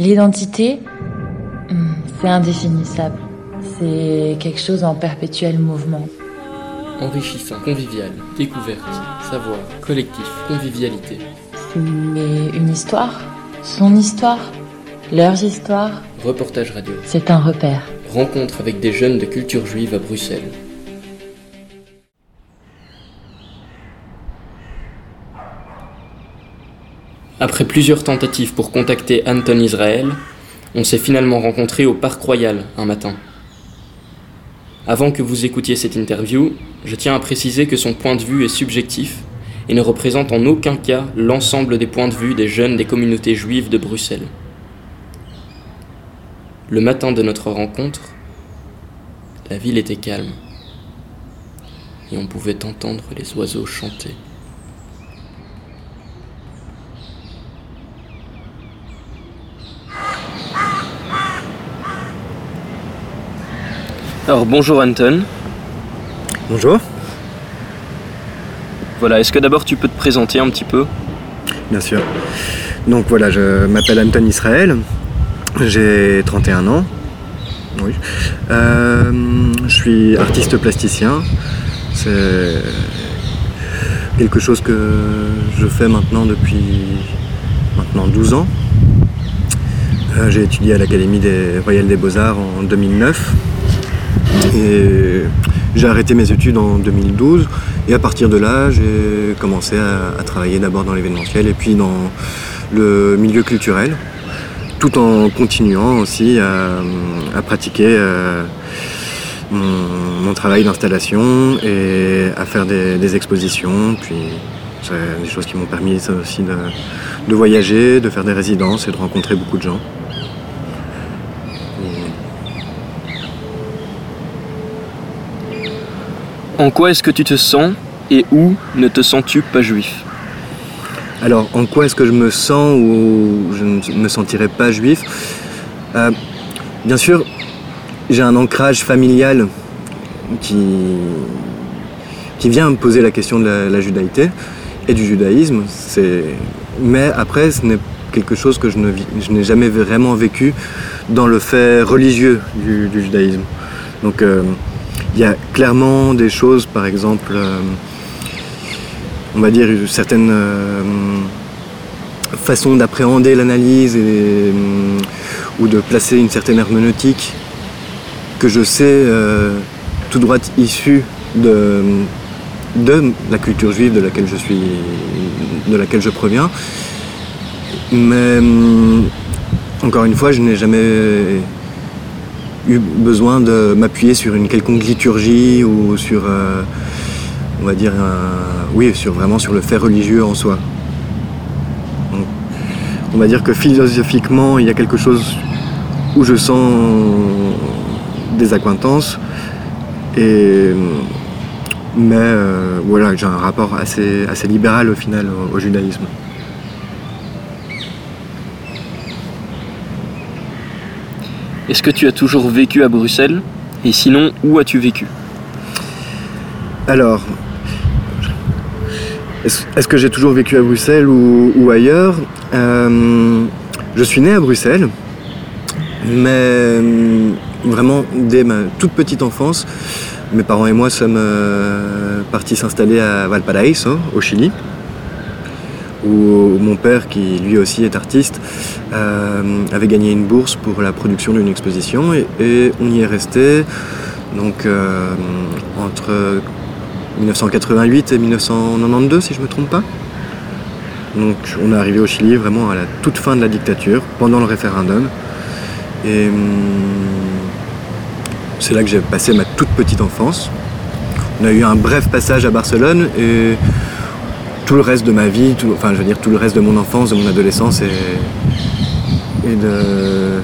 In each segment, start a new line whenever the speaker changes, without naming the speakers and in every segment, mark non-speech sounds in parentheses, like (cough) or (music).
L'identité, hmm, c'est indéfinissable. C'est quelque chose en perpétuel mouvement.
Enrichissant, convivial, découverte, savoir, collectif, convivialité.
C'est une histoire, son histoire, leurs histoires.
Reportage radio.
C'est un repère.
Rencontre avec des jeunes de culture juive à Bruxelles. Après plusieurs tentatives pour contacter Anton Israël, on s'est finalement rencontré au Parc Royal un matin. Avant que vous écoutiez cette interview, je tiens à préciser que son point de vue est subjectif et ne représente en aucun cas l'ensemble des points de vue des jeunes des communautés juives de Bruxelles. Le matin de notre rencontre, la ville était calme et on pouvait entendre les oiseaux chanter. Alors bonjour Anton.
Bonjour.
Voilà, est-ce que d'abord tu peux te présenter un petit peu?
Bien sûr. Donc voilà, je m'appelle Anton Israël, j'ai 31 ans. Oui. Euh, je suis artiste plasticien. C'est quelque chose que je fais maintenant depuis maintenant 12 ans. Euh, j'ai étudié à l'Académie des Royales des Beaux-Arts en 2009. J'ai arrêté mes études en 2012 et à partir de là, j'ai commencé à, travailler d'abord dans l'événementiel et puis dans le milieu culturel, tout en continuant aussi à, pratiquer euh, mon, travail d'installation et à faire des, expositions. Puis des choses qui m'ont permis aussi de voyager, de faire des résidences et de rencontrer beaucoup de gens.
En quoi est-ce que tu te sens et où ne te sens-tu pas juif?
Alors, en quoi est-ce que je me sens ou je ne me sentirais pas juif? Euh, Bien sûr, j'ai un ancrage familial qui, vient me poser la question de la, judaïté et du judaïsme. Mais après, ce n'est quelque chose que je, n'ai jamais vraiment vécu dans le fait religieux du, judaïsme. Donc, euh, il y a clairement des choses, par exemple, euh, on va dire certaines euh, façons d'appréhender l'analyse euh, ou de placer une certaine herméneutique que je sais tout droit issue de, de la culture juive de laquelle je suis, de laquelle je proviens. Mais encore une fois, je n'ai jamais eu besoin de m'appuyer sur une quelconque liturgie ou sur, euh, on va dire, oui, sur vraiment sur le fait religieux en soi. on va dire que philosophiquement, il y a quelque chose où je sens des acquaintances, et, mais euh, voilà, j'ai un rapport assez, assez libéral au final au judaïsme.
Est-ce que tu as toujours vécu à Bruxelles Et sinon, où as-tu vécu
Alors, est-ce que j'ai toujours vécu à Bruxelles ou, ailleurs euh, Je suis né à Bruxelles, mais euh, vraiment dès ma toute petite enfance, mes parents et moi sommes euh, partis s'installer à Valparaiso, au Chili où mon père, qui lui aussi est artiste, euh, avait gagné une bourse pour la production d'une exposition et, on y est resté donc euh, entre 1988 et 1992 si je ne me trompe pas. Donc on est arrivé au Chili vraiment à la toute fin de la dictature, pendant le référendum. Et hum, c'est là que j'ai passé ma toute petite enfance. On a eu un bref passage à Barcelone et tout le reste de ma vie, enfin je veux dire tout le reste de mon enfance, de mon adolescence et, et de.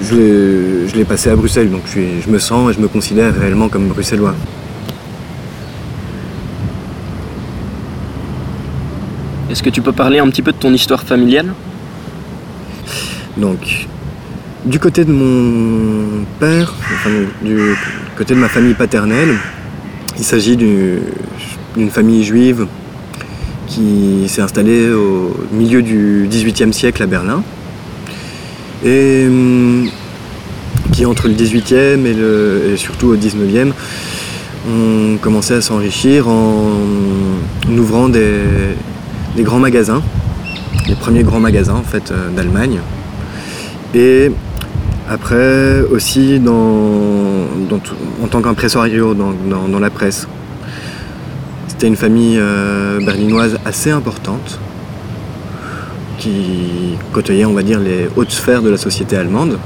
Je l'ai passé à Bruxelles, donc je, je me sens et je me considère réellement comme bruxellois.
Est-ce que tu peux parler un petit peu de ton histoire familiale?
Donc, du côté de mon père, enfin, du côté de ma famille paternelle, il s'agit du, d'une famille juive qui s'est installé au milieu du XVIIIe siècle à Berlin et hum, qui entre le XVIIIe et, et surtout au XIXe ont commencé à s'enrichir en ouvrant des, grands magasins, les premiers grands magasins en fait euh, d'Allemagne. Et après aussi en tant qu'impresario dans, dans, la presse. C'était une famille euh, berlinoise assez importante qui côtoyait, on va dire, les hautes sphères de la société allemande.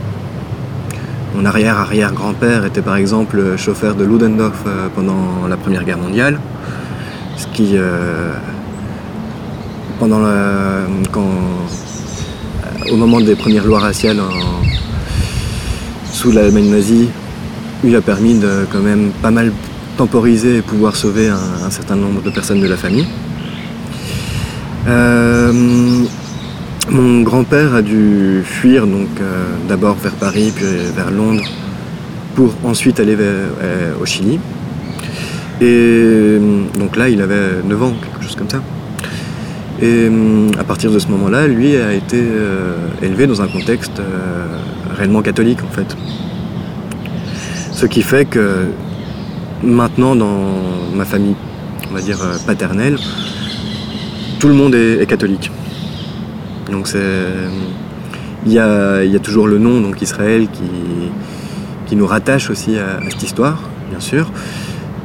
Mon arrière-arrière-grand-père était par exemple chauffeur de Ludendorff euh, pendant la Première Guerre mondiale, ce qui pendant quand, au moment des premières lois raciales sous l'Allemagne nazie, lui a permis de quand même pas mal temporiser et pouvoir sauver un, certain nombre de personnes de la famille. Euh, mon grand-père a dû fuir donc euh, d'abord vers Paris puis vers Londres pour ensuite aller euh, au Chili. Et donc là, il avait 9 ans, quelque chose comme ça. Et à partir de ce moment-là, lui a été élevé dans un contexte réellement catholique en fait. Ce qui fait que maintenant dans ma famille, on va dire euh, paternelle, tout le monde est, catholique. Donc c'est. Il y a, toujours le nom, donc Israël, qui, nous rattache aussi à, cette histoire, bien sûr.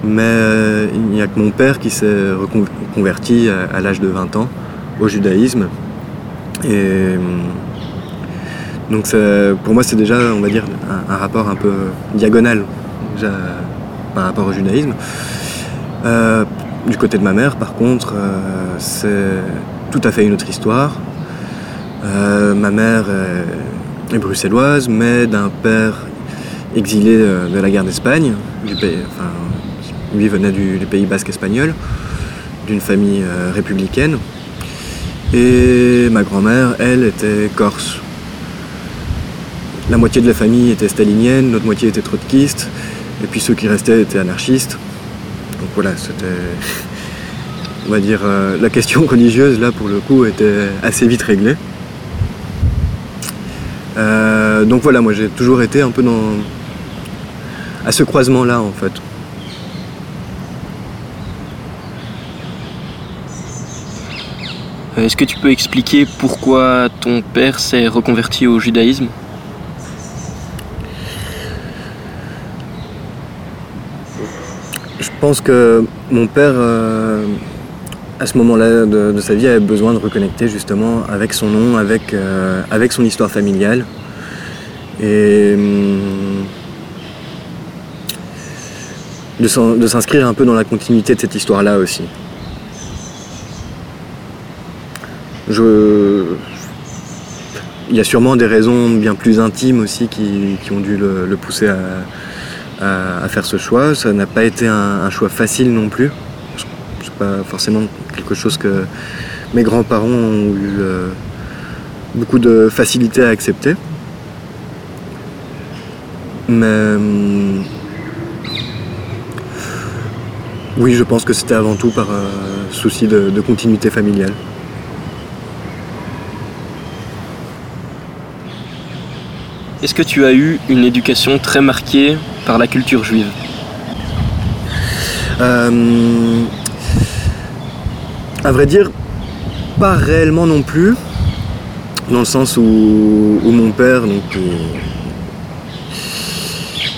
Mais il n'y a que mon père qui s'est reconverti à l'âge de 20 ans au judaïsme. Et donc pour moi c'est déjà on va dire un, rapport un peu diagonal par rapport au judaïsme. Euh, du côté de ma mère par contre euh, c'est tout à fait une autre histoire. Euh, ma mère est, bruxelloise mais d'un père exilé de la guerre d'Espagne, lui venait du, du Pays basque espagnol, d'une famille républicaine. Et ma grand-mère, elle, était corse. La moitié de la famille était stalinienne, l'autre moitié était trotskiste, et puis ceux qui restaient étaient anarchistes. Donc voilà, c'était. On va dire, euh, la question religieuse, là, pour le coup, était assez vite réglée. Euh, donc voilà, moi j'ai toujours été un peu dans. à ce croisement-là, en fait.
Est-ce que tu peux expliquer pourquoi ton père s'est reconverti au judaïsme
Je pense que mon père, euh, à ce moment-là de, sa vie, avait besoin de reconnecter justement avec son nom, avec, euh, avec son histoire familiale. Et hum, de s'inscrire un peu dans la continuité de cette histoire-là aussi. Il y a sûrement des raisons bien plus intimes aussi qui, ont dû le, pousser à, faire ce choix. Ça n'a pas été un, choix facile non plus. C'est pas forcément quelque chose que mes grands-parents ont eu euh, beaucoup de facilité à accepter. Mais hum, oui, je pense que c'était avant tout par euh, souci de continuité familiale.
Est-ce que tu as eu une éducation très marquée par la culture juive
euh, À vrai dire, pas réellement non plus, dans le sens où, mon père donc,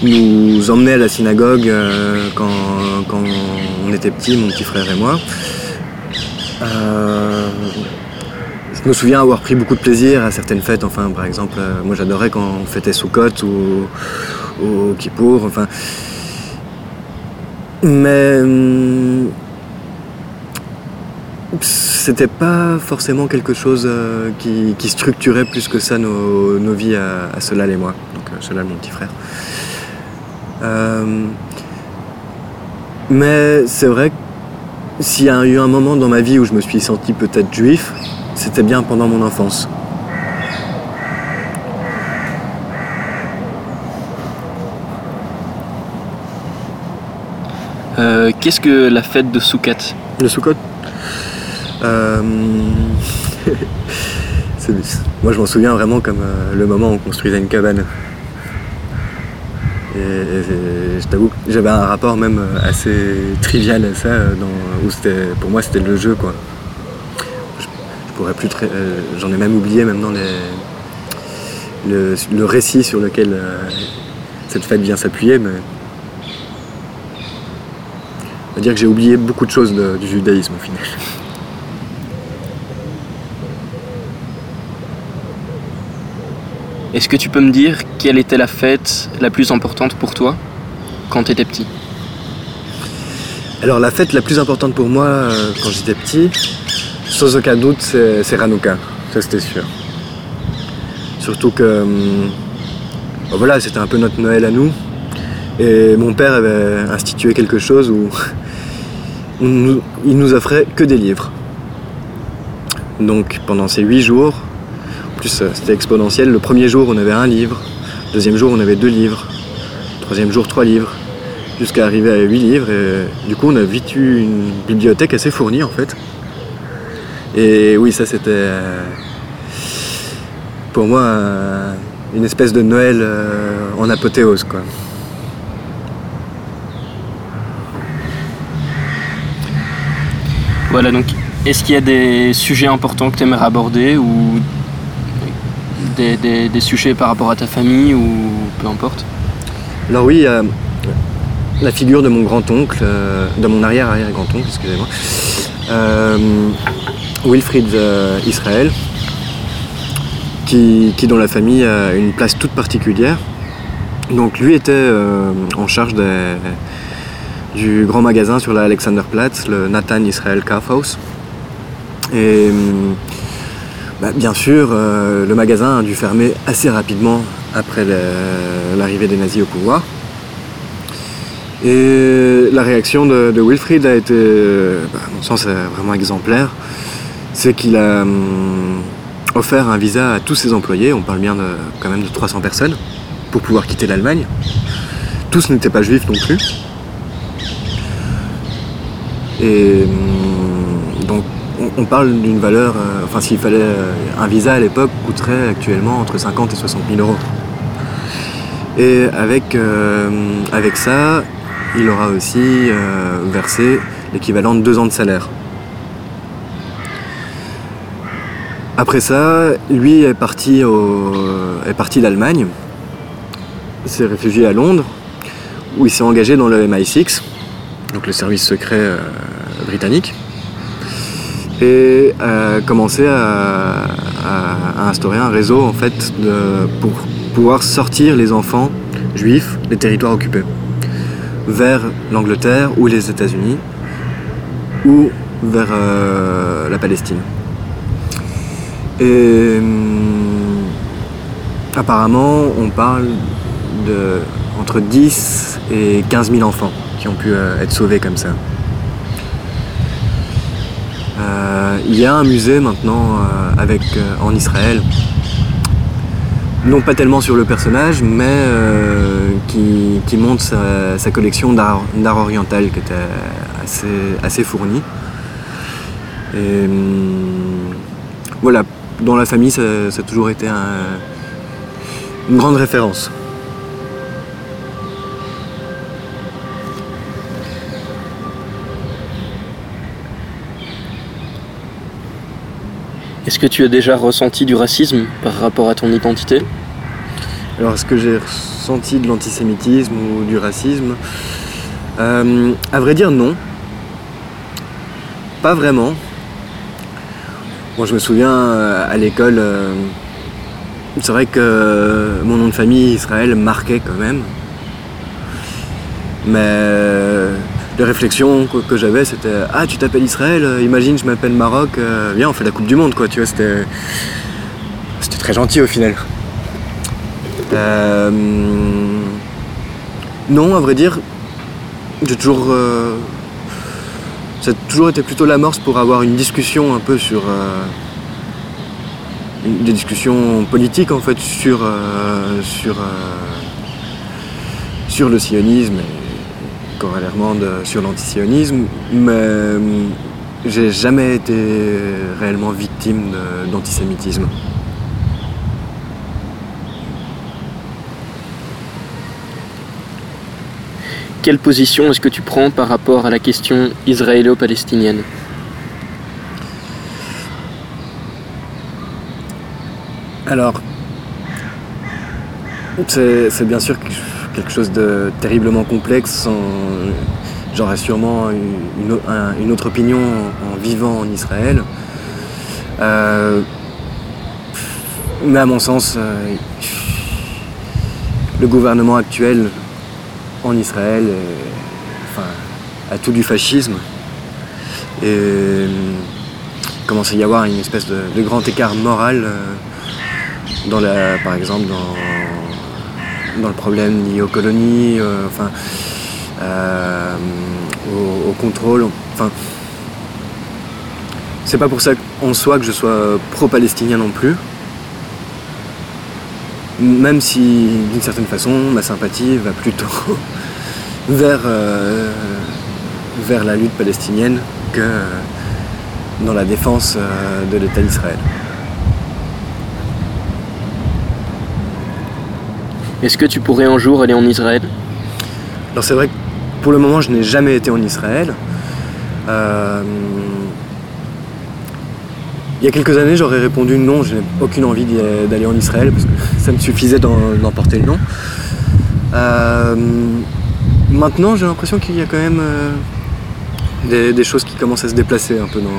nous emmenait à la synagogue euh, quand, on était petits, mon petit frère et moi. Euh, je me souviens avoir pris beaucoup de plaisir à certaines fêtes. Enfin, par exemple, euh, moi j'adorais quand on fêtait Soukot ou, ou Kippour. Enfin, mais hum, c'était pas forcément quelque chose euh, qui, structurait plus que ça nos, vies à, Solal et moi. Donc euh, Solal, mon petit frère. mais c'est vrai que s'il y a eu un moment dans ma vie où je me suis senti peut-être juif, c'était bien pendant mon enfance.
Euh, qu'est-ce que la fête de Soukat
Le Soukot Euh, (laughs) moi, je m'en souviens vraiment comme euh, le moment où on construisait une cabane. Et, je t'avoue que j'avais un rapport même euh, assez trivial à ça, où pour moi c'était le jeu quoi. J'en ai même oublié maintenant le, le, récit sur lequel cette fête vient s'appuyer, mais dire que j'ai oublié beaucoup de choses du judaïsme au final.
Est-ce que tu peux me dire quelle était la fête la plus importante pour toi quand tu étais petit?
Alors la fête la plus importante pour moi euh, quand j'étais petit, sans aucun doute, c'est Hanouka, ça c'était sûr. Surtout que hum, voilà, c'était un peu notre Noël à nous. Et mon père avait institué quelque chose où il nous offrait que des livres. Donc pendant ces huit jours, plus euh, c'était exponentiel, le premier jour on avait un livre, le deuxième jour on avait deux livres, le troisième jour trois livres, jusqu'à arriver à huit livres. Et du coup on a vite eu une bibliothèque assez fournie en fait. Et oui ça c'était euh, pour moi une espèce de Noël euh, en apothéose quoi.
Voilà, donc est-ce qu'il y a des sujets importants que tu aimerais aborder ou des, sujets par rapport à ta famille ou peu importe?
Alors oui, la figure de mon grand-oncle, euh, de mon arrière-arrière-grand-oncle, excusez-moi, euh, Wilfried euh, Israël, qui, dans la famille a une place toute particulière. Donc lui était en charge des du grand magasin sur la Alexanderplatz, le Nathan Israel Kaufhaus. Et hum, bah, bien sûr, euh, le magasin a dû fermer assez rapidement après l'arrivée des nazis au pouvoir. Et la réaction de, Wilfried a été, bah, à mon sens, vraiment exemplaire. C'est qu'il a hum, offert un visa à tous ses employés, on parle bien quand même de 300 personnes, pour pouvoir quitter l'Allemagne. Tous n'étaient pas juifs non plus. Et hum, donc on parle d'une valeur, euh, enfin s'il fallait euh, un visa à l'époque coûterait actuellement entre 50 et 60 000 euros. Et avec, euh, ça, il aura aussi versé l'équivalent de deux ans de salaire. Après ça, lui est parti, d'Allemagne, s'est réfugié à Londres, où il s'est engagé dans le MI6, donc le service secret euh, britannique, et a commencé à, instaurer un réseau en fait pour pouvoir sortir les enfants juifs des territoires occupés vers l'Angleterre ou les États-Unis ou vers euh, la Palestine. Et hum, apparemment, on parle de entre 10 et 15 000 enfants qui ont pu euh, être sauvés comme ça. Euh, il y a un musée maintenant euh, avec, en Israël, non pas tellement sur le personnage, mais qui, montre sa, collection d'art oriental qui était assez, assez fournie. Et hum, voilà, dans la famille, ça, a toujours été une grande référence.
Est-ce que tu as déjà ressenti du racisme par rapport à ton identité?
Alors, est-ce que j'ai ressenti de l'antisémitisme ou du racisme? Euh, À vrai dire, non. Pas vraiment. Moi, je me souviens euh, à l'école, euh, c'est vrai que mon nom de famille, Israël, marquait quand même. Mais les réflexions que, j'avais, c'était Ah, tu t'appelles Israël, euh, imagine, je m'appelle Maroc, euh, viens, on fait la Coupe du Monde, quoi, tu vois, c'était. C'était très gentil au final. Euh, non, à vrai dire, j'ai toujours. ça a toujours été plutôt l'amorce pour avoir une discussion un peu sur. des discussions politiques en fait sur. sur. sur le sionisme corollairement sur l'antisionisme, mais j'ai jamais été réellement victime d'antisémitisme.
Quelle position est-ce que tu prends par rapport à la question israélo-palestinienne?
Alors, c'est bien sûr quelque chose de terriblement complexe. J'aurais sûrement une, autre opinion en, vivant en Israël. Euh, mais à mon sens, euh, le gouvernement actuel en Israël a tout du fascisme. Et euh, il commence à y avoir une espèce de, grand écart moral dans la, par exemple dans dans le problème lié aux colonies, euh, enfin, euh, au, contrôle. Enfin, c'est pas pour ça en soi que je sois pro-palestinien non plus. Même si, d'une certaine façon, ma sympathie va plutôt (laughs) vers, euh, vers la lutte palestinienne que dans la défense de l'État d'Israël.
Est-ce que tu pourrais un jour aller en Israël?
Alors c'est vrai que pour le moment je n'ai jamais été en Israël. Euh, il y a quelques années j'aurais répondu non, je n'ai aucune envie d'aller en Israël parce que ça me suffisait d'en porter le nom. Euh, maintenant j'ai l'impression qu'il y a quand même euh, des, choses qui commencent à se déplacer un peu dans...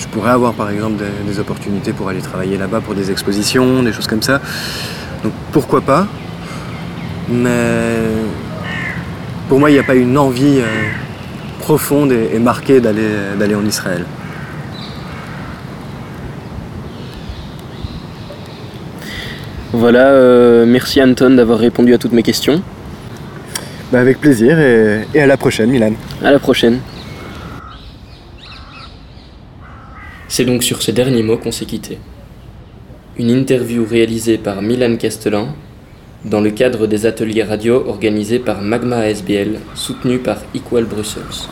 je pourrais avoir par exemple des, opportunités pour aller travailler là-bas pour des expositions, des choses comme ça. Donc pourquoi pas? Mais pour moi, il n'y a pas une envie euh, profonde et, marquée d'aller en Israël.
Voilà, euh, merci Anton d'avoir répondu à toutes mes questions.
Bah, avec plaisir et, et à la prochaine Milan.
À la prochaine. C'est donc sur ces derniers mots qu'on s'est quitté. Une interview réalisée par Milan Castelin dans le cadre des ateliers radio organisés par Magma ASBL, soutenu par Equal Brussels.